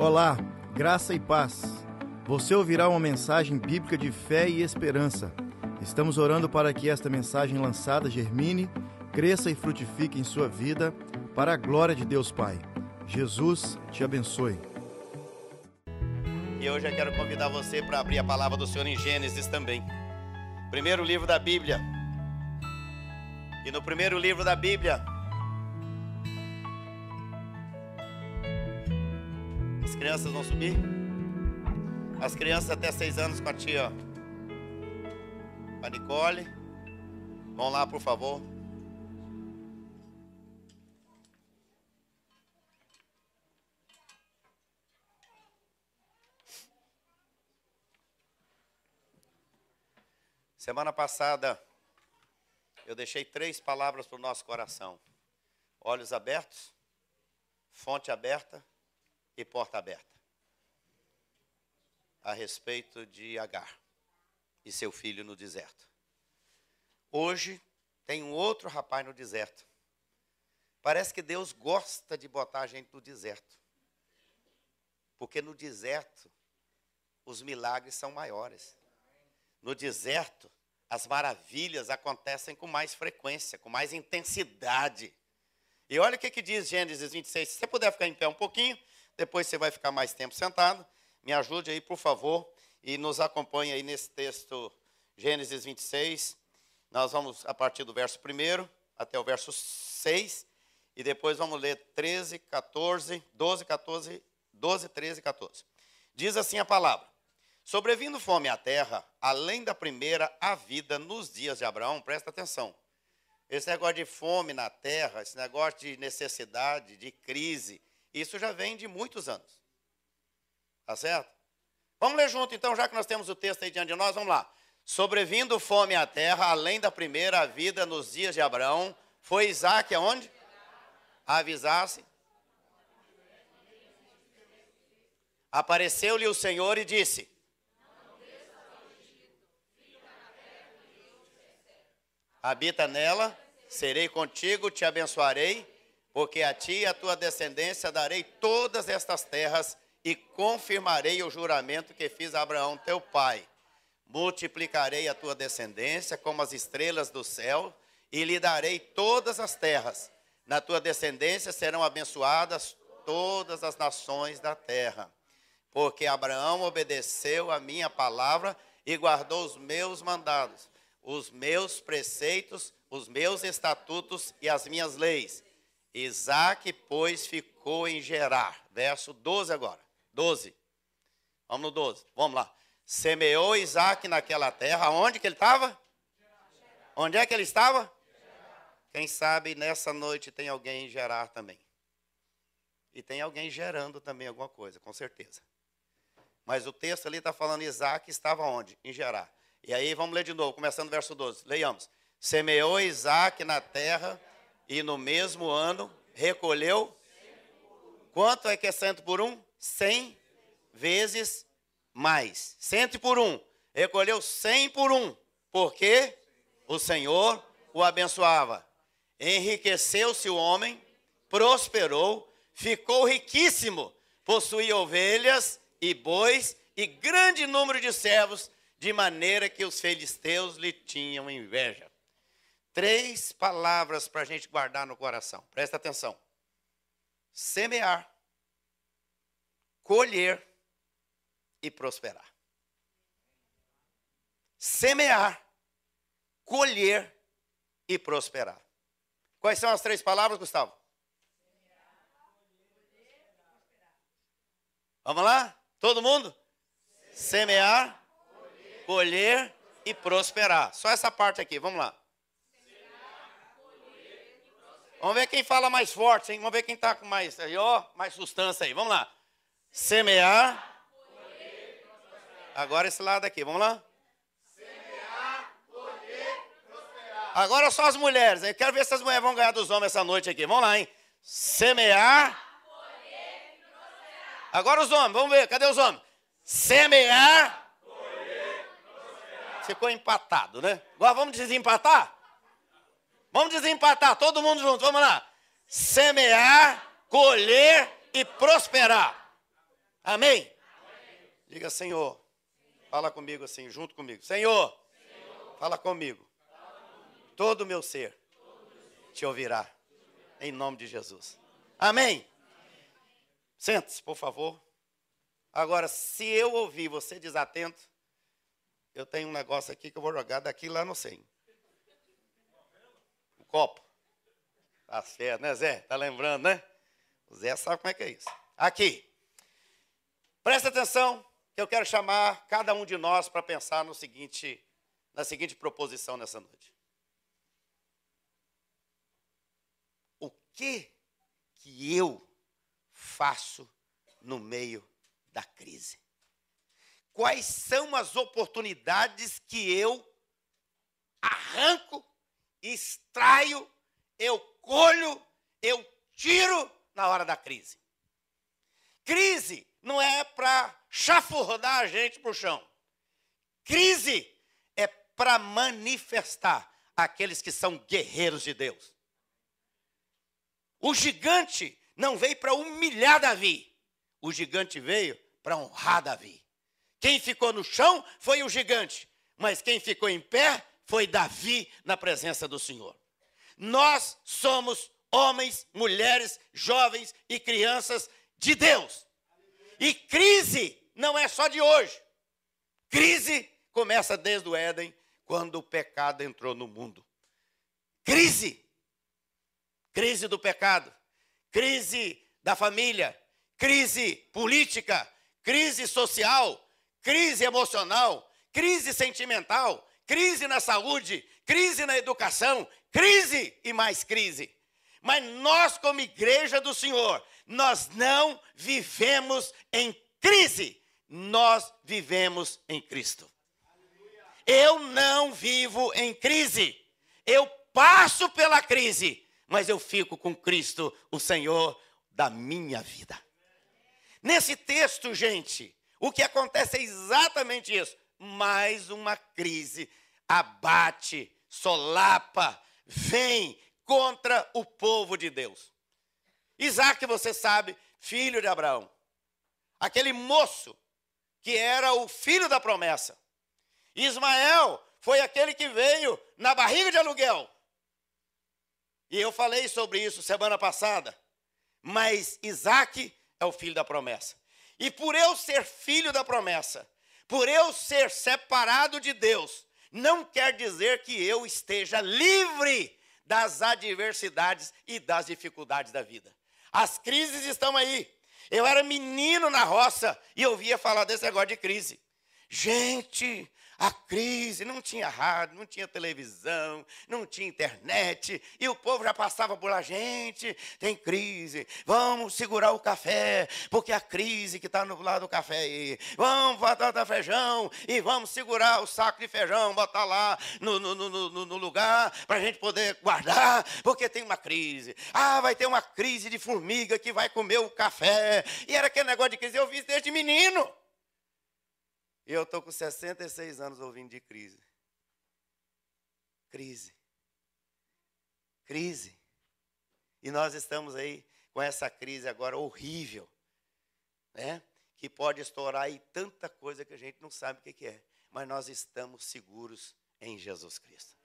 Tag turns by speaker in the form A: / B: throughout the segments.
A: Olá, graça e paz. Você ouvirá uma mensagem bíblica de fé e esperança. Estamos orando para que esta mensagem lançada germine, cresça e frutifique em sua vida, para a glória de Deus Pai. Jesus te abençoe.
B: E hoje eu quero convidar você para abrir a palavra do Senhor em Gênesis também. Primeiro livro da Bíblia. E no primeiro livro da Bíblia, crianças vão subir? As crianças até seis anos com a tia, a Nicole. Vão lá, por favor. Semana passada, eu deixei três palavras para o nosso coração: olhos abertos, fonte aberta e porta aberta. A respeito de Agar e seu filho no deserto. Hoje tem um outro rapaz no deserto. Parece que Deus gosta de botar a gente no deserto. Porque no deserto os milagres são maiores. No deserto, as maravilhas acontecem com mais frequência, com mais intensidade. E olha o que, que diz Gênesis 26. Se você puder ficar em pé um pouquinho, depois você vai ficar mais tempo sentado. Me ajude aí, por favor, e nos acompanhe aí nesse texto, Gênesis 26. Nós vamos a partir do verso 1 até o verso 6. E depois vamos ler 13, 14, 12, 14, 12, 13 e 14. Diz assim a palavra. Sobrevindo fome à terra, além da primeira, a vida nos dias de Abraão, presta atenção. Esse negócio de fome na terra, esse negócio de necessidade, de crise, isso já vem de muitos anos. Tá certo? Vamos ler junto então, já que nós temos o texto aí diante de nós, vamos lá. Sobrevindo fome à terra, além da primeira vida nos dias de Abraão, foi Isaac aonde? A avisar-se. Apareceu-lhe o Senhor e disse: Habita nela, serei contigo, te abençoarei, porque a ti e a tua descendência darei todas estas terras e confirmarei o juramento que fiz a Abraão teu pai. Multiplicarei a tua descendência como as estrelas do céu e lhe darei todas as terras. Na tua descendência serão abençoadas todas as nações da terra. Porque Abraão obedeceu a minha palavra e guardou os meus mandados os meus preceitos, os meus estatutos e as minhas leis. Isaac, pois, ficou em Gerar. Verso 12 agora. 12. Vamos no 12. Vamos lá. Semeou Isaac naquela terra. Onde que ele estava? Onde é que ele estava? Quem sabe nessa noite tem alguém em Gerar também. E tem alguém gerando também alguma coisa, com certeza. Mas o texto ali está falando Isaac estava onde? Em Gerar. E aí vamos ler de novo, começando o verso 12. Leiamos. Semeou Isaac na terra e no mesmo ano recolheu. Quanto é que é cento por um? Cem vezes mais. Cento por um. Recolheu cem por um. Porque o Senhor o abençoava. Enriqueceu-se o homem, prosperou, ficou riquíssimo, possuía ovelhas e bois e grande número de servos de maneira que os filisteus lhe tinham inveja. Três palavras para a gente guardar no coração, presta atenção: semear, colher e prosperar. Semear, colher e prosperar. Quais são as três palavras, Gustavo? Vamos lá? Todo mundo? Semear, colher e prosperar. Só essa parte aqui, vamos lá. Vamos ver quem fala mais forte, hein? Vamos ver quem está com mais, aí, ó, mais sustância aí. Vamos lá. Semear. Agora esse lado aqui, vamos lá. Semear, colher, prosperar. Agora só as mulheres, hein? Quero ver se as mulheres vão ganhar dos homens essa noite aqui. Vamos lá, hein? Semear. Colher, Agora os homens, vamos ver, cadê os homens? Semear ficou empatado, né? Agora vamos desempatar? Vamos desempatar, todo mundo junto, vamos lá. Semear, colher e prosperar. Amém? Amém. Diga, Senhor, fala comigo assim, junto comigo. Senhor, fala, comigo. Todo o meu ser te ouvirá. Em nome de Jesus. Amém? Sente-se, por favor. Agora, se eu ouvir você desatento, eu tenho um negócio aqui que eu vou jogar daqui lá no 100. Copo. Tá certo, né, Zé? Tá lembrando, né? O Zé sabe como é que é isso. Aqui. Presta atenção, que eu quero chamar cada um de nós para pensar no seguinte, na seguinte proposição nessa noite. O que que eu faço no meio da crise? Quais são as oportunidades que eu arranco, extraio, eu colho, eu tiro na hora da crise? Crise não é para chafurdar a gente para o chão. Crise é para manifestar aqueles que são guerreiros de Deus. O gigante não veio para humilhar Davi. O gigante veio para honrar Davi. Quem ficou no chão foi o gigante, mas quem ficou em pé foi Davi na presença do Senhor. Nós somos homens, mulheres, jovens e crianças de Deus. E crise não é só de hoje. Crise começa desde o Éden, quando o pecado entrou no mundo. Crise. Crise do pecado crise da família, crise política, crise social, crise emocional, crise sentimental, crise na saúde, crise na educação, crise e mais crise. Mas nós, como igreja do Senhor, nós não vivemos em crise, nós vivemos em Cristo. Eu não vivo em crise, eu passo pela crise, mas eu fico com Cristo, o Senhor da minha vida. Nesse texto, gente, o que acontece é exatamente isso. Mais uma crise abate, solapa, vem contra o povo de Deus. Isaac, você sabe, filho de Abraão, aquele moço que era o filho da promessa. Ismael foi aquele que veio na barriga de aluguel e eu falei sobre isso semana passada. Mas Isaac é o filho da promessa. E por eu ser filho da promessa, por eu ser separado de Deus, não quer dizer que eu esteja livre das adversidades e das dificuldades da vida. As crises estão aí. Eu era menino na roça e eu via falar desse negócio de crise. Gente, a crise, não tinha rádio, não tinha televisão, não tinha internet, e o povo já passava por a gente, tem crise, vamos segurar o café, porque a crise que está no lado do café aí, vamos botar feijão, e vamos segurar o saco de feijão, botar lá no, no, no, no lugar, para a gente poder guardar, porque tem uma crise. Ah, vai ter uma crise de formiga que vai comer o café, e era aquele negócio de crise, eu vi desde menino. E eu estou com 66 anos ouvindo de crise. Crise. Crise. E nós estamos aí com essa crise agora horrível, né? Que pode estourar aí tanta coisa que a gente não sabe o que é. Mas nós estamos seguros em Jesus Cristo.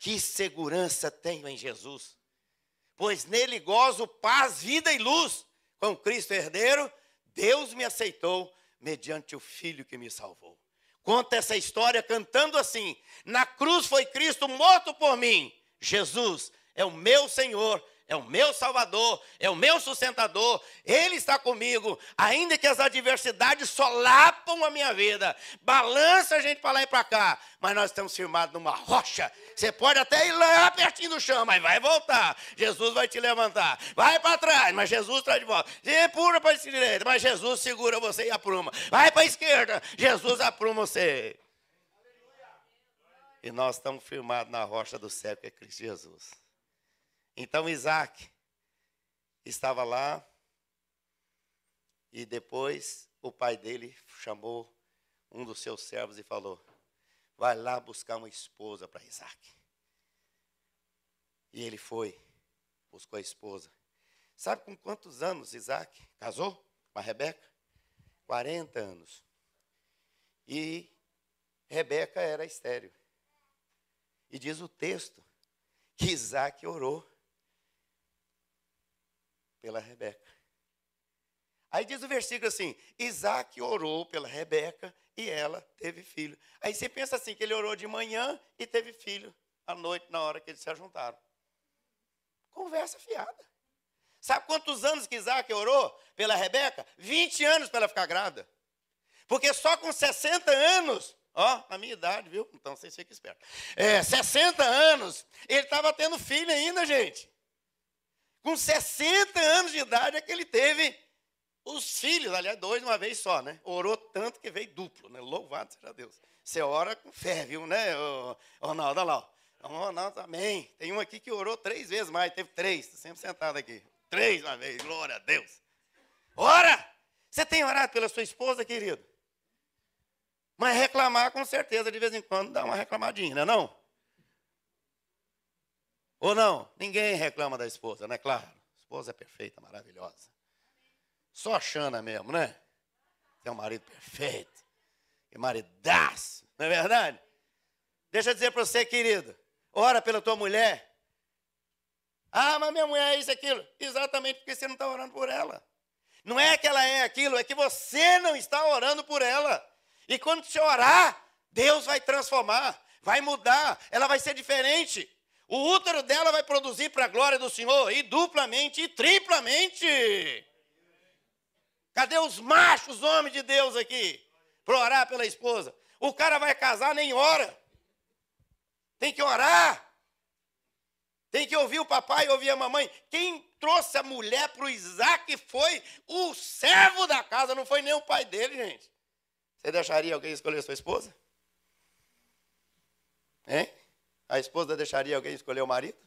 B: Que segurança tenho em Jesus? Pois nele gozo paz, vida e luz. Com Cristo herdeiro, Deus me aceitou mediante o Filho que me salvou. Conta essa história cantando assim: Na cruz foi Cristo morto por mim. Jesus é o meu Senhor é o meu salvador, é o meu sustentador, ele está comigo, ainda que as adversidades solapam a minha vida, balança a gente para lá e para cá, mas nós estamos firmados numa rocha. Você pode até ir lá pertinho do chão, mas vai voltar. Jesus vai te levantar. Vai para trás, mas Jesus traz de volta. Pula para a direita, mas Jesus segura você e apruma. Vai para a esquerda, Jesus apruma você. E nós estamos firmados na rocha do céu, que é Cristo Jesus. Então Isaac estava lá e depois o pai dele chamou um dos seus servos e falou: Vai lá buscar uma esposa para Isaac. E ele foi, buscou a esposa. Sabe com quantos anos Isaac casou com a Rebeca? 40 anos. E Rebeca era estéreo. E diz o texto que Isaac orou pela Rebeca. Aí diz o versículo assim: Isaac orou pela Rebeca e ela teve filho. Aí você pensa assim: que ele orou de manhã e teve filho à noite, na hora que eles se ajuntaram. Conversa fiada. Sabe quantos anos que Isaac orou pela Rebeca? 20 anos para ela ficar grávida. Porque só com 60 anos, ó, na minha idade, viu? Então vocês fiquem espertos. É, 60 anos, ele estava tendo filho ainda, gente. Com 60 anos de idade é que ele teve os filhos, aliás, dois de uma vez só, né? Orou tanto que veio duplo, né? Louvado seja Deus. Você ora com fé, viu, né, Ronaldo? Olha lá. Ronaldo, amém. Tem um aqui que orou três vezes mais, teve três, sempre sentado aqui. Três uma vez, glória a Deus. Ora! Você tem orado pela sua esposa, querido? Mas reclamar, com certeza, de vez em quando dá uma reclamadinha, não é não? Ou não? Ninguém reclama da esposa, não é claro? A esposa é perfeita, maravilhosa. Só a Xana mesmo, né? Tem um marido perfeito. Que maridaço, não é verdade? Deixa eu dizer para você, querido. Ora pela tua mulher. Ah, mas minha mulher é isso, aquilo. Exatamente porque você não está orando por ela. Não é que ela é aquilo, é que você não está orando por ela. E quando você orar, Deus vai transformar, vai mudar, ela vai ser diferente. O útero dela vai produzir para a glória do Senhor, e duplamente, e triplamente. Cadê os machos, homens de Deus aqui? Para orar pela esposa. O cara vai casar, nem ora. Tem que orar. Tem que ouvir o papai ouvir a mamãe. Quem trouxe a mulher para o Isaac foi o servo da casa, não foi nem o pai dele, gente. Você deixaria alguém escolher sua esposa? Hein? A esposa deixaria alguém escolher o marido?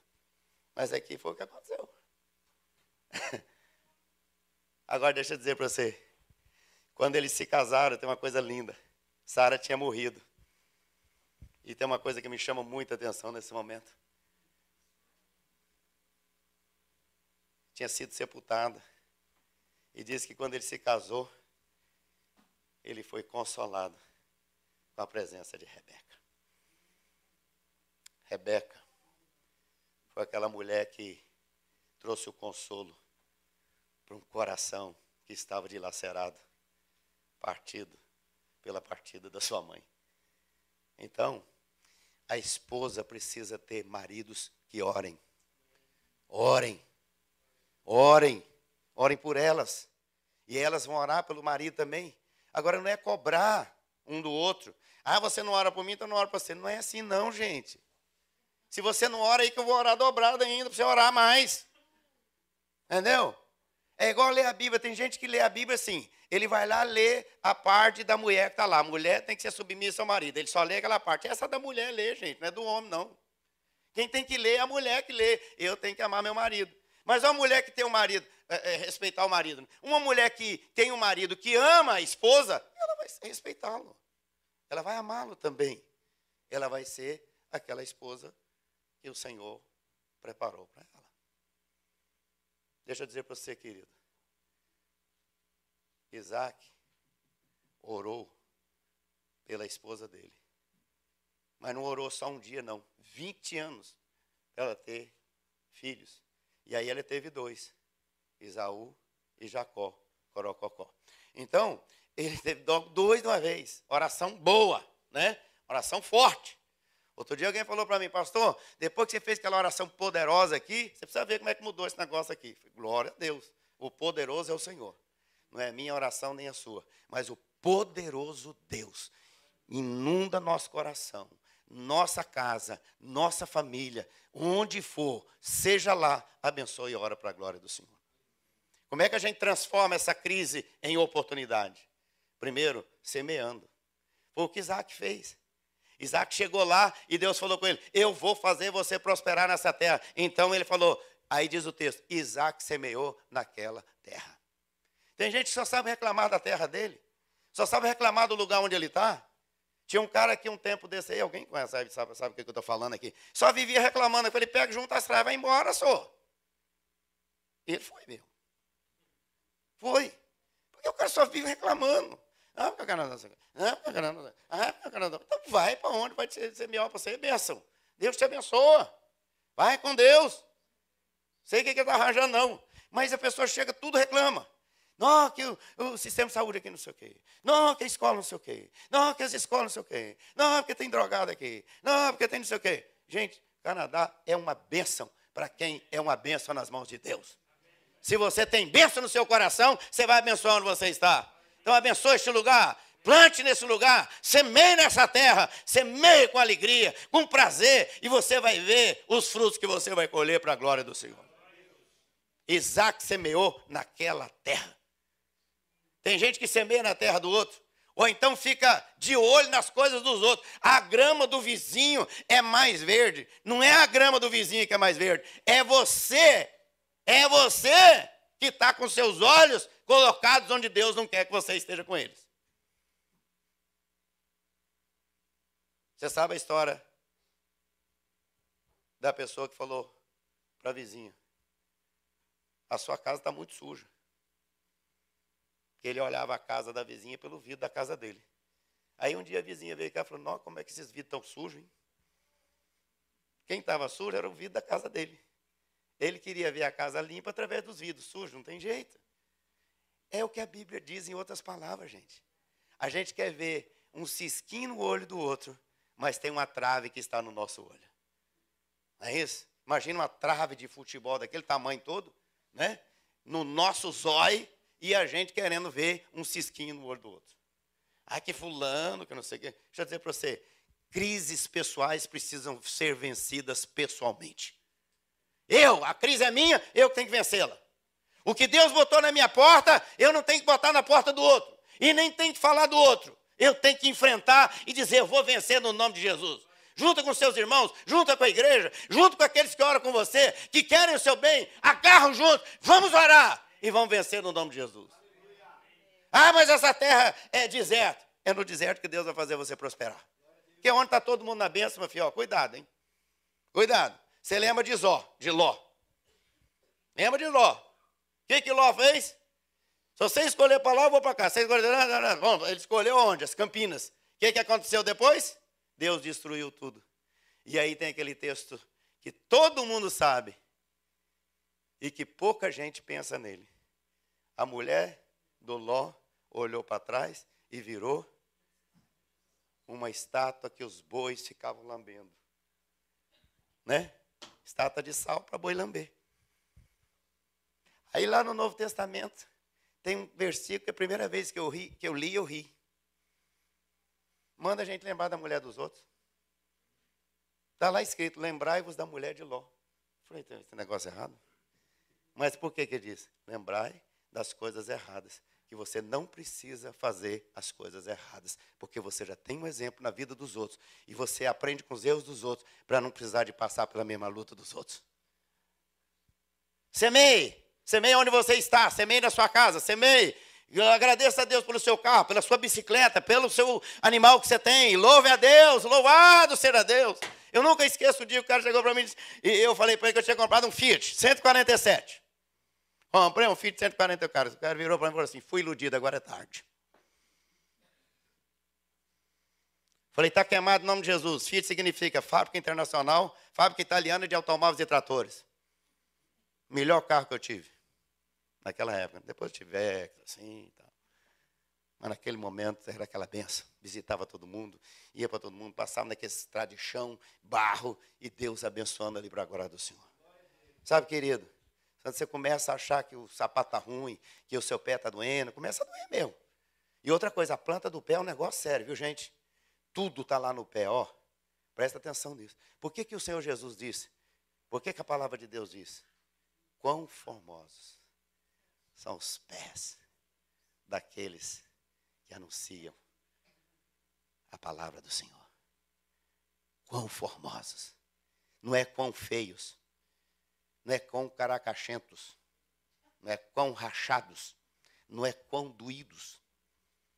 B: Mas aqui foi o que aconteceu. Agora deixa eu dizer para você. Quando eles se casaram, tem uma coisa linda. Sara tinha morrido. E tem uma coisa que me chama muita atenção nesse momento. Tinha sido sepultada. E diz que quando ele se casou, ele foi consolado com a presença de Rebeca. Rebeca foi aquela mulher que trouxe o consolo para um coração que estava dilacerado, partido pela partida da sua mãe. Então, a esposa precisa ter maridos que orem. Orem. Orem. Orem por elas. E elas vão orar pelo marido também. Agora não é cobrar um do outro. Ah, você não ora por mim, então não ora para você. Não é assim, não, gente. Se você não ora aí, que eu vou orar dobrado ainda, para você orar mais. Entendeu? É igual ler a Bíblia. Tem gente que lê a Bíblia assim. Ele vai lá ler a parte da mulher que está lá. A mulher tem que ser submissa ao marido. Ele só lê aquela parte. Essa da mulher lê, gente, não é do homem, não. Quem tem que ler é a mulher que lê. Eu tenho que amar meu marido. Mas uma mulher que tem um marido, é, é, respeitar o marido. Uma mulher que tem um marido que ama a esposa, ela vai respeitá-lo. Ela vai amá-lo também. Ela vai ser aquela esposa que o Senhor preparou para ela. Deixa eu dizer para você, querido. Isaac orou pela esposa dele. Mas não orou só um dia, não. 20 anos para ela ter filhos. E aí ela teve dois: Isaú e Jacó, Corococó. Então, ele teve dois de uma vez. Oração boa, né? Oração forte. Outro dia alguém falou para mim, pastor, depois que você fez aquela oração poderosa aqui, você precisa ver como é que mudou esse negócio aqui. Glória a Deus. O poderoso é o Senhor. Não é minha oração nem a sua, mas o poderoso Deus inunda nosso coração, nossa casa, nossa família, onde for, seja lá, abençoe e ora para a glória do Senhor. Como é que a gente transforma essa crise em oportunidade? Primeiro, semeando. Foi o que Isaac fez. Isaac chegou lá e Deus falou com ele: Eu vou fazer você prosperar nessa terra. Então ele falou, aí diz o texto: Isaac semeou naquela terra. Tem gente que só sabe reclamar da terra dele, só sabe reclamar do lugar onde ele está. Tinha um cara aqui um tempo desse aí, alguém conhece, sabe, sabe, sabe o que eu estou falando aqui? Só vivia reclamando. Eu falei: pega junto as trás, vai embora, só. Ele foi mesmo. Foi. Porque o cara pessoa vive reclamando. Ah, o Canadá. Ah, o Canadá. Ah, o Canadá. Então vai para onde? Vai ser melhor para você, é bênção. Deus te abençoa. Vai com Deus. Sei o que está arranjando, não. Mas a pessoa chega, tudo reclama. Não, que o, o, sistema de saúde aqui não sei o quê. Não, que a escola não sei o quê. Não, que as escolas não sei o quê. Não, porque tem drogado aqui. Não, porque tem não sei o quê. Gente, Canadá é uma bênção para quem é uma bênção nas mãos de Deus. Se você tem bênção no seu coração, você vai abençoar onde você está. Então abençoe este lugar. Plante nesse lugar, semeie nessa terra, semeie com alegria, com prazer, e você vai ver os frutos que você vai colher para a glória do Senhor. Isaac semeou naquela terra. Tem gente que semeia na terra do outro, ou então fica de olho nas coisas dos outros. A grama do vizinho é mais verde. Não é a grama do vizinho que é mais verde, é você. É você que está com seus olhos colocados onde Deus não quer que você esteja com eles. Você sabe a história da pessoa que falou para a vizinha: a sua casa está muito suja ele olhava a casa da vizinha pelo vidro da casa dele. Aí um dia a vizinha veio cá e falou: Nossa, como é que esses vidros estão sujos, hein? Quem estava sujo era o vidro da casa dele. Ele queria ver a casa limpa através dos vidros sujos, não tem jeito. É o que a Bíblia diz em outras palavras, gente. A gente quer ver um cisquinho no olho do outro, mas tem uma trave que está no nosso olho. Não é isso? Imagina uma trave de futebol daquele tamanho todo, né? No nosso zóio, e a gente querendo ver um cisquinho no olho do outro. Ah, que fulano, que não sei o quê. Deixa eu dizer para você, crises pessoais precisam ser vencidas pessoalmente. Eu, a crise é minha, eu tenho que vencê-la. O que Deus botou na minha porta, eu não tenho que botar na porta do outro. E nem tenho que falar do outro. Eu tenho que enfrentar e dizer, eu vou vencer no nome de Jesus. Junta com seus irmãos, junta com a igreja, junto com aqueles que oram com você, que querem o seu bem, agarram junto, vamos orar e vão vencer no nome de Jesus. Ah, mas essa terra é deserto. É no deserto que Deus vai fazer você prosperar. Que é onde está todo mundo na bênção, meu filho. Cuidado, hein? Cuidado. Você lembra de Zó, de Ló. Lembra de Ló. O que, que Ló fez? Se você escolher para lá, eu vou para cá. Você escolher. Bom, ele escolheu onde? As Campinas. O que, que aconteceu depois? Deus destruiu tudo. E aí tem aquele texto que todo mundo sabe e que pouca gente pensa nele. A mulher do Ló olhou para trás e virou uma estátua que os bois ficavam lambendo. Né? Estátua de sal para boi lamber. Aí lá no Novo Testamento tem um versículo que é a primeira vez que eu, ri, que eu li, eu ri. Manda a gente lembrar da mulher dos outros. Está lá escrito, lembrai-vos da mulher de Ló. Falei, tem esse negócio errado? Mas por que que diz? Lembrai das coisas erradas, que você não precisa fazer as coisas erradas, porque você já tem um exemplo na vida dos outros e você aprende com os erros dos outros para não precisar de passar pela mesma luta dos outros. Semeie, semeie onde você está, semeie na sua casa, semeie. Eu agradeço a Deus pelo seu carro, pela sua bicicleta, pelo seu animal que você tem. Louve a Deus, louvado seja Deus. Eu nunca esqueço o dia que o cara chegou para mim e eu falei para ele que eu tinha comprado um Fiat 147. Comprei um Fiat de 140 caras. O cara virou para mim e falou assim: fui iludido, agora é tarde. Falei, está queimado em nome de Jesus. Fiat significa fábrica internacional, fábrica italiana de automóveis e tratores. Melhor carro que eu tive. Naquela época. Depois eu tive Vectra, assim tal. Mas naquele momento era aquela benção. Visitava todo mundo, ia para todo mundo, passava naquele estrada de chão, barro, e Deus abençoando ali para a glória do Senhor. Sabe, querido, quando você começa a achar que o sapato está ruim, que o seu pé está doendo, começa a doer mesmo. E outra coisa, a planta do pé é um negócio sério, viu, gente? Tudo está lá no pé, ó. Presta atenção nisso. Por que, que o Senhor Jesus disse? Por que, que a palavra de Deus diz? Quão formosos são os pés daqueles que anunciam a palavra do Senhor. Quão formosos. Não é quão feios não é quão caracachentos, não é quão rachados, não é quão doídos,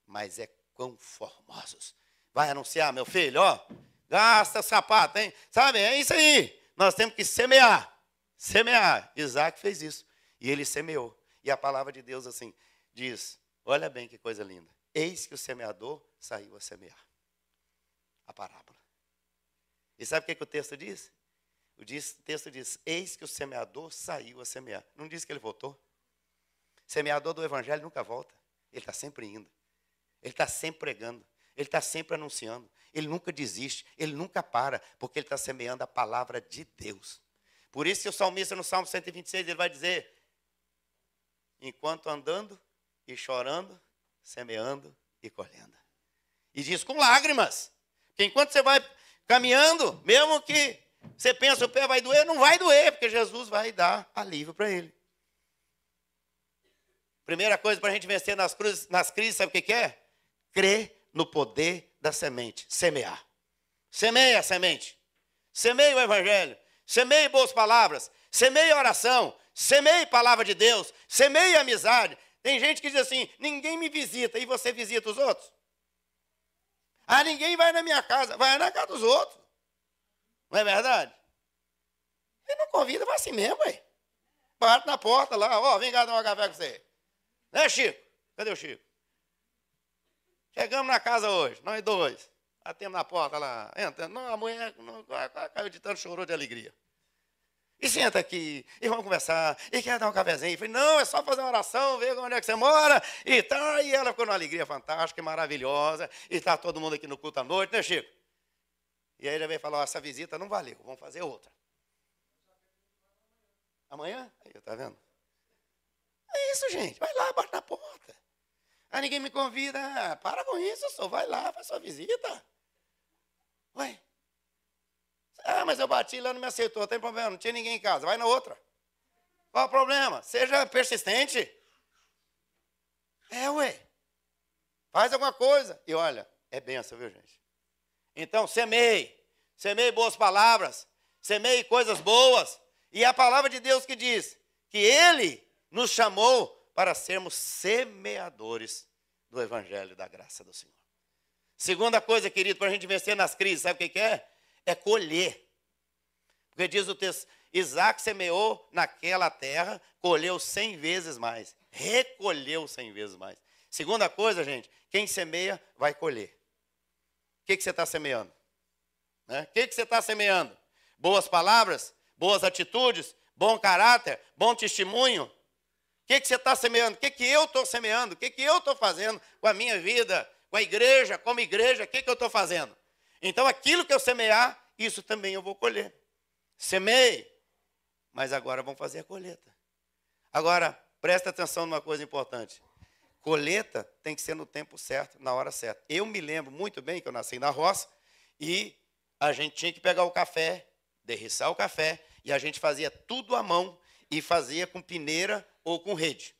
B: mas é quão formosos. Vai anunciar, meu filho, ó, gasta sapato, hein? Sabe, é isso aí. Nós temos que semear. Semear. Isaac fez isso. E ele semeou. E a palavra de Deus, assim, diz Olha bem que coisa linda. Eis que o semeador saiu a semear. A parábola. E sabe o que, que o texto diz? O, texto diz: Eis que o semeador saiu a semear. Não diz que ele voltou? Semeador do evangelho nunca volta. Ele está sempre indo. Ele está sempre pregando. Ele está sempre anunciando. Ele nunca desiste. Ele nunca para, porque ele está semeando a palavra de Deus. Por isso que o salmista no Salmo 126 ele vai dizer: enquanto andando e chorando, semeando e colhendo. E diz com lágrimas. Que enquanto você vai caminhando, mesmo que você pensa o pé vai doer, não vai doer, porque Jesus vai dar alívio para ele. Primeira coisa para a gente vencer nas, cruzes, nas crises, sabe o que é? Crer no poder da semente, semear. Semeia a semente. Semeia o evangelho. Semeie boas palavras. Semeie oração. Semeie palavra de Deus. Semeie amizade. Tem gente que diz assim: ninguém me visita e você visita os outros. Ah, ninguém vai na minha casa, vai na casa dos outros. Não é verdade? Ele não convida, vai assim mesmo, ué. Bate na porta lá, ó, vem cá tomar café com você. Né, Chico? Cadê o Chico? Chegamos na casa hoje, nós dois. Batemos na porta lá, entra. Não, a mulher não, caiu de tanto, chorou de alegria. E senta aqui, e vamos conversar, e quer dar um cafezinho. Eu falei, não, é só fazer uma oração, ver onde é que você mora, e tal. E ela ficou numa alegria fantástica, maravilhosa, e está todo mundo aqui no culto à noite, né, Chico? E aí ele veio falar, essa visita não valeu, vamos fazer outra. Amanhã? Aí, tá vendo? É isso, gente, vai lá, bate na porta. Ah, ninguém me convida. Ah, para com isso, só vai lá, faz sua visita. Ué, ah, mas eu bati lá, não me aceitou, tem problema, não tinha ninguém em casa, vai na outra. Qual o problema? Seja persistente. É, ué. Faz alguma coisa. E olha, é benção, viu, gente? Então, semeie. Semeie boas palavras. Semeie coisas boas. E é a palavra de Deus que diz que Ele nos chamou para sermos semeadores do Evangelho da graça do Senhor. Segunda coisa, querido, para a gente vencer nas crises, sabe o que é? é colher. Porque diz o texto: Isaac semeou naquela terra, colheu cem vezes mais, recolheu cem vezes mais. Segunda coisa, gente, quem semeia vai colher. Que, que você está semeando? Né? O que, que você está semeando? Boas palavras, boas atitudes, bom caráter, bom testemunho. O que, que você está semeando? O que, que eu estou semeando? O que, que eu estou fazendo com a minha vida, com a igreja, como igreja? O que, que eu estou fazendo? Então aquilo que eu semear, isso também eu vou colher. Semei, mas agora vamos fazer a colheita. Agora, presta atenção numa coisa importante. Colheita tem que ser no tempo certo, na hora certa. Eu me lembro muito bem que eu nasci na roça e a gente tinha que pegar o café, derriçar o café, e a gente fazia tudo à mão e fazia com peneira ou com rede.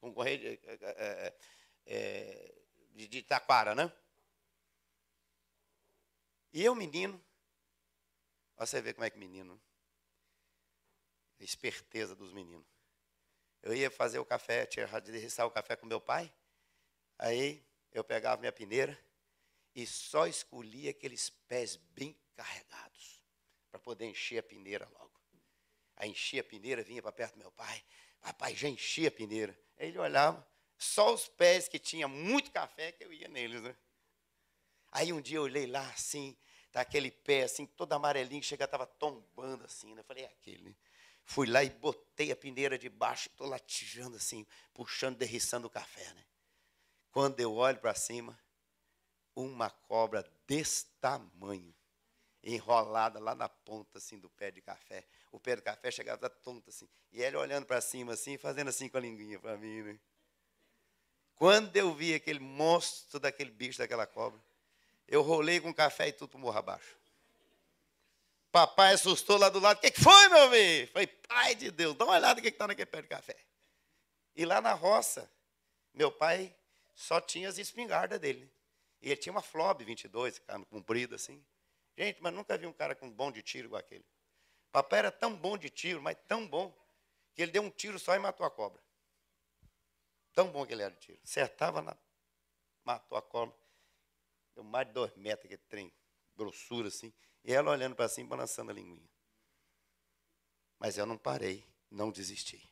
B: Com rede é, é, de, de taquara, né? E eu, menino, você vê como é que menino, a esperteza dos meninos. Eu ia fazer o café, tinha de derriçar o café com meu pai, aí eu pegava minha peneira e só escolhia aqueles pés bem carregados, para poder encher a peneira logo. Aí enchia a peneira, vinha para perto do meu pai, papai já enchia a peneira. Aí ele olhava, só os pés que tinha muito café que eu ia neles, né? Aí um dia eu olhei lá assim, tá aquele pé assim, todo amarelinho, chega, estava tombando assim, né? Eu falei, é aquele. Fui lá e botei a peneira de baixo, estou latijando assim, puxando, derriçando o café, né? Quando eu olho para cima, uma cobra desse tamanho, enrolada lá na ponta assim do pé de café. O pé do café chegava tonto assim. E ele olhando para cima assim, fazendo assim com a linguinha para mim, né? Quando eu vi aquele monstro daquele bicho, daquela cobra, eu rolei com café e tudo morra abaixo. Papai assustou lá do lado. O que, que foi, meu filho? Falei, pai de Deus, dá uma olhada o que está naquele pé de café. E lá na roça, meu pai só tinha as espingardas dele. E ele tinha uma Flob 22, cara, comprida assim. Gente, mas nunca vi um cara com bom de tiro igual aquele. Papai era tão bom de tiro, mas tão bom, que ele deu um tiro só e matou a cobra. Tão bom que ele era de tiro. Acertava na. Matou a cobra. Deu mais de dois metros, aquele trem, grossura assim. E ela olhando para cima, balançando a linguinha. Mas eu não parei, não desisti.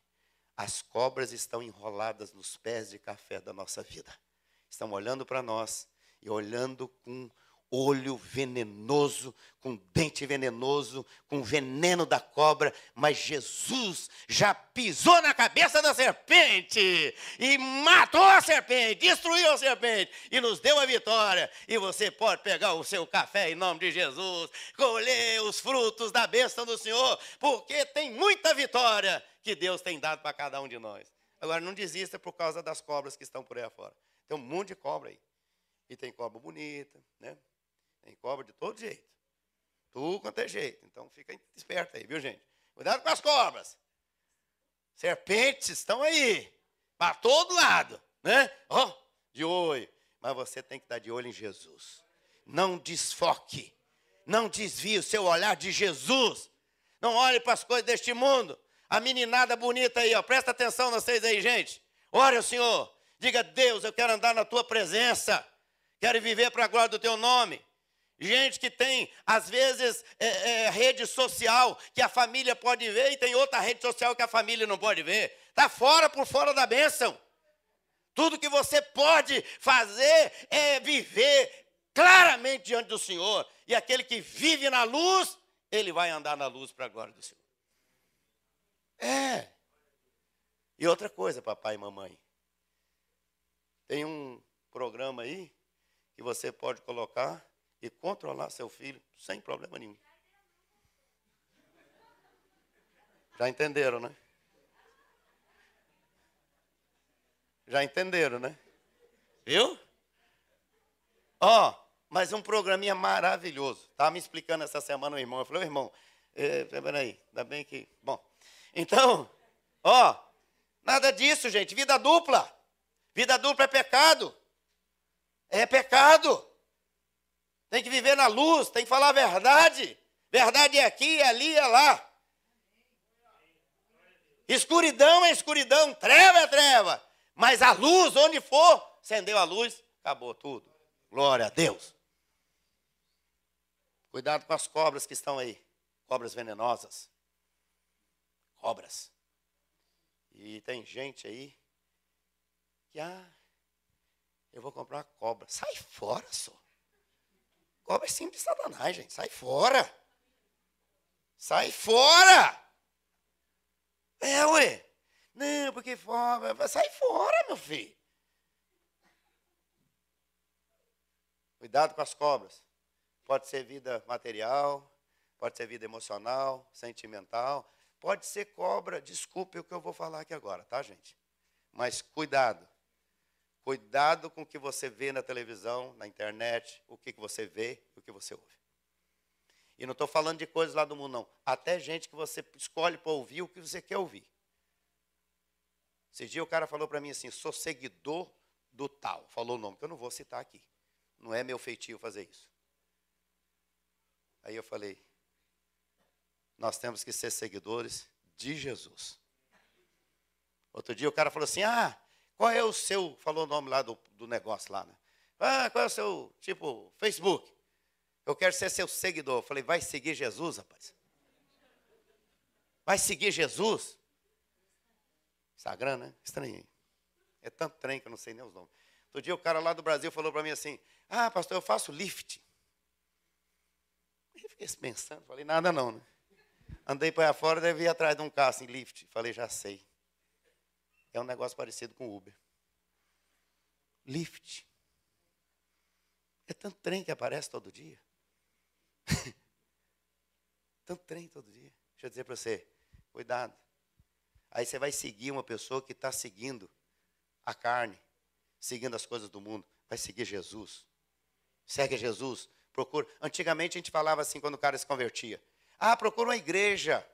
B: As cobras estão enroladas nos pés de café da nossa vida. Estão olhando para nós e olhando com olho venenoso, com dente venenoso, com veneno da cobra, mas Jesus já pisou na cabeça da serpente e matou a serpente, destruiu a serpente e nos deu a vitória. E você pode pegar o seu café em nome de Jesus, colher os frutos da bênção do Senhor, porque tem muita vitória que Deus tem dado para cada um de nós. Agora, não desista por causa das cobras que estão por aí afora. Tem um monte de cobra aí. E tem cobra bonita, né? Tem cobra de todo jeito. Tudo quanto é jeito. Então fica esperto aí, viu, gente? Cuidado com as cobras. Serpentes estão aí. Para todo lado. Né? Ó, oh, de olho. Mas você tem que estar de olho em Jesus. Não desfoque. Não desvie o seu olhar de Jesus. Não olhe para as coisas deste mundo. A meninada bonita aí, ó. Presta atenção vocês aí, gente. Ore ao Senhor. Diga, Deus, eu quero andar na tua presença. Quero viver para a glória do teu nome. Gente que tem, às vezes, é, é, rede social que a família pode ver e tem outra rede social que a família não pode ver. Está fora por fora da bênção. Tudo que você pode fazer é viver claramente diante do Senhor. E aquele que vive na luz, ele vai andar na luz para a glória do Senhor. É. E outra coisa, papai e mamãe. Tem um programa aí que você pode colocar e controlar seu filho sem problema nenhum. Já entenderam, né? Já entenderam, né? Viu? Ó, oh, mas um programinha maravilhoso. Estava me explicando essa semana o irmão. Eu falei, oh, irmão, é, peraí, ainda bem que. Bom, então, ó, oh, nada disso, gente. Vida dupla. Vida dupla é pecado. É pecado. Tem que viver na luz, tem que falar a verdade. Verdade é aqui, é ali, é lá. Escuridão é escuridão, treva é treva. Mas a luz, onde for, acendeu a luz, acabou tudo. Glória a Deus. Cuidado com as cobras que estão aí. Cobras venenosas. Cobras. E tem gente aí que, ah, eu vou comprar uma cobra. Sai fora, só. Cobra é de Satanás, gente. Sai fora. Sai fora. É, ué. Não, porque fora. Sai fora, meu filho. Cuidado com as cobras. Pode ser vida material, pode ser vida emocional, sentimental. Pode ser cobra, desculpe o que eu vou falar aqui agora, tá, gente? Mas cuidado. Cuidado com o que você vê na televisão, na internet, o que, você vê o que você ouve. E não estou falando de coisas lá do mundo, não. Até gente que você escolhe para ouvir o que você quer ouvir. Esse dia o cara falou para mim assim: sou seguidor do tal. Falou o nome, que eu não vou citar aqui. Não é meu feitio fazer isso. Aí eu falei: nós temos que ser seguidores de Jesus. Outro dia o cara falou assim: ah, qual é o seu, falou o nome lá do, do negócio lá, né? Ah, qual é o seu, tipo, Facebook? Eu quero ser seu seguidor. Eu falei, vai seguir Jesus, rapaz. Vai seguir Jesus. Instagram, né? Estranhei. É tanto trem que eu não sei nem os nomes. Outro dia o cara lá do Brasil falou para mim assim, ah, pastor, eu faço lift. Eu fiquei pensando, falei, nada não, né? Andei para fora, deve ir atrás de um carro assim, lift. Falei, já sei. É um negócio parecido com Uber. Lyft. É tanto trem que aparece todo dia. tanto trem todo dia. Deixa eu dizer para você, cuidado. Aí você vai seguir uma pessoa que está seguindo a carne, seguindo as coisas do mundo. Vai seguir Jesus. Segue Jesus. Procura. Antigamente a gente falava assim quando o cara se convertia. Ah, procura uma igreja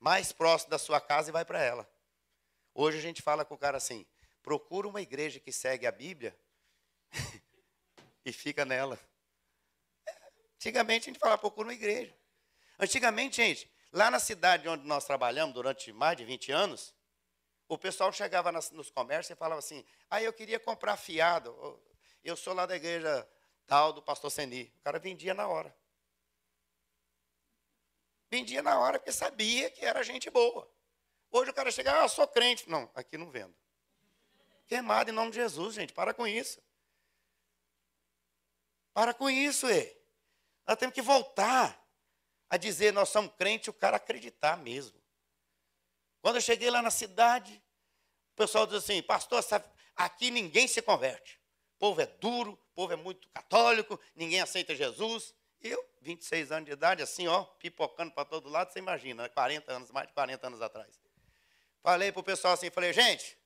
B: mais próxima da sua casa e vai para ela. Hoje a gente fala com o cara assim: procura uma igreja que segue a Bíblia e fica nela. Antigamente a gente falava, procura uma igreja. Antigamente, gente, lá na cidade onde nós trabalhamos durante mais de 20 anos, o pessoal chegava nas, nos comércios e falava assim: ah, eu queria comprar fiado. Eu sou lá da igreja tal do pastor Seni. O cara vendia na hora. Vendia na hora porque sabia que era gente boa. Hoje o cara chega, ah, eu sou crente. Não, aqui não vendo. Queimado em nome de Jesus, gente. Para com isso. Para com isso, é. Nós temos que voltar a dizer nós somos crentes, o cara acreditar mesmo. Quando eu cheguei lá na cidade, o pessoal diz assim, pastor, aqui ninguém se converte. O povo é duro, o povo é muito católico, ninguém aceita Jesus. Eu, 26 anos de idade, assim, ó, pipocando para todo lado, você imagina, 40 anos, mais de 40 anos atrás. Falei para o pessoal assim, falei, gente,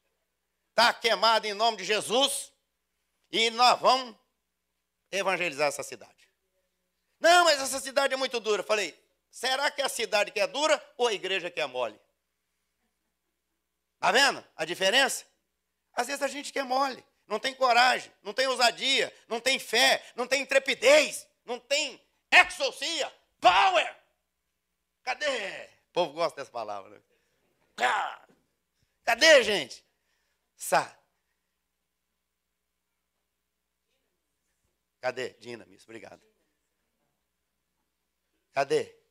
B: está queimado em nome de Jesus e nós vamos evangelizar essa cidade. Não, mas essa cidade é muito dura. Falei, será que é a cidade que é dura ou a igreja que é mole? Está vendo a diferença? Às vezes a gente quer mole, não tem coragem, não tem ousadia, não tem fé, não tem intrepidez, não tem exousia, power. Cadê? O povo gosta dessa palavra. Né? Cadê, gente? Sa. Cadê? Dinamis, obrigado. Cadê?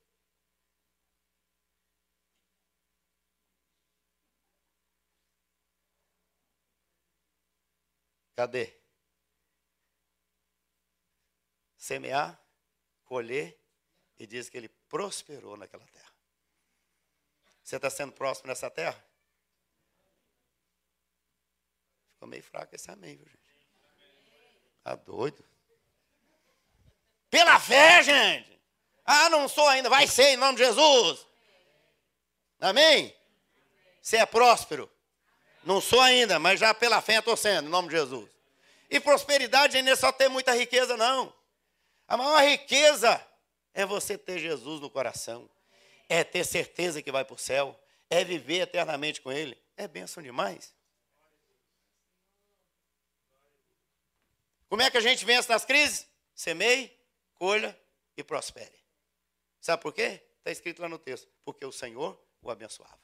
B: Cadê? Semear, colher e diz que ele prosperou naquela terra. Você está sendo próximo nessa terra? Ficou meio fraco esse amém, viu, gente? Está doido? Pela fé, gente! Ah, não sou ainda, vai ser em nome de Jesus. Amém? Você é próspero. Não sou ainda, mas já pela fé estou sendo, em nome de Jesus. E prosperidade não é só ter muita riqueza, não. A maior riqueza é você ter Jesus no coração. É ter certeza que vai para o céu. É viver eternamente com Ele. É bênção demais. Como é que a gente vence nas crises? Semeie, colha e prospere. Sabe por quê? Está escrito lá no texto. Porque o Senhor o abençoava.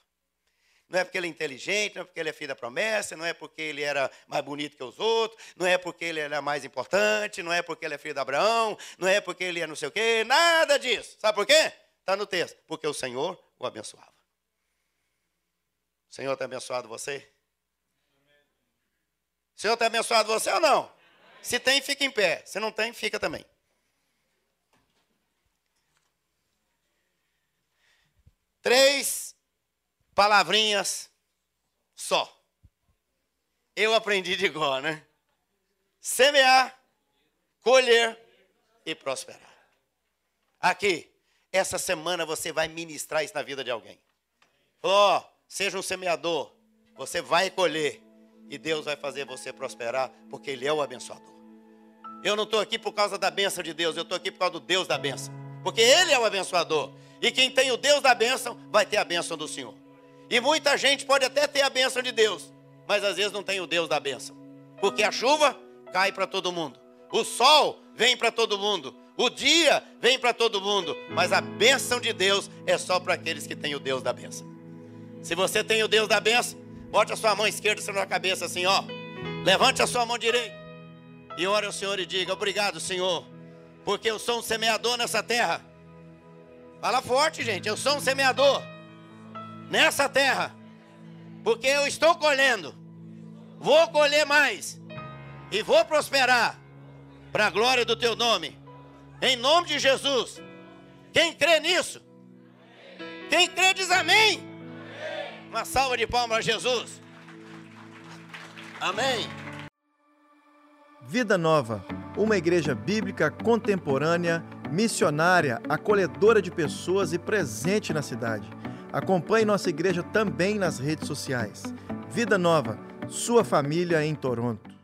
B: Não é porque ele é inteligente, não é porque ele é filho da promessa, não é porque ele era mais bonito que os outros, não é porque ele era mais importante, não é porque ele é filho de Abraão, não é porque ele é não sei o quê, nada disso. Sabe por quê? Está no texto. Porque o Senhor o abençoava. O Senhor tem abençoado você? O Senhor tem abençoado você ou não? Se tem, fica em pé. Se não tem, fica também. Três palavrinhas só. Eu aprendi de igual, né? Semear, colher e prosperar. Aqui, essa semana você vai ministrar isso na vida de alguém. Ó, oh, seja um semeador, você vai colher e Deus vai fazer você prosperar, porque Ele é o abençoador. Eu não estou aqui por causa da benção de Deus, eu estou aqui por causa do Deus da benção, porque Ele é o abençoador. E quem tem o Deus da bênção vai ter a bênção do Senhor. E muita gente pode até ter a bênção de Deus, mas às vezes não tem o Deus da bênção. Porque a chuva cai para todo mundo, o sol vem para todo mundo, o dia vem para todo mundo, mas a bênção de Deus é só para aqueles que têm o Deus da bênção. Se você tem o Deus da bênção, bote a sua mão esquerda sobre a cabeça assim, ó. Levante a sua mão direita e ore ao Senhor e diga: Obrigado, Senhor, porque eu sou um semeador nessa terra Fala forte, gente. Eu sou um semeador nessa terra. Porque eu estou colhendo. Vou colher mais. E vou prosperar. Para a glória do teu nome. Em nome de Jesus. Quem crê nisso? Quem crê diz amém. Uma salva de palmas a Jesus. Amém.
A: Vida Nova, uma igreja bíblica contemporânea missionária, acolhedora de pessoas e presente na cidade. Acompanhe nossa igreja também nas redes sociais. Vida Nova, sua família em Toronto.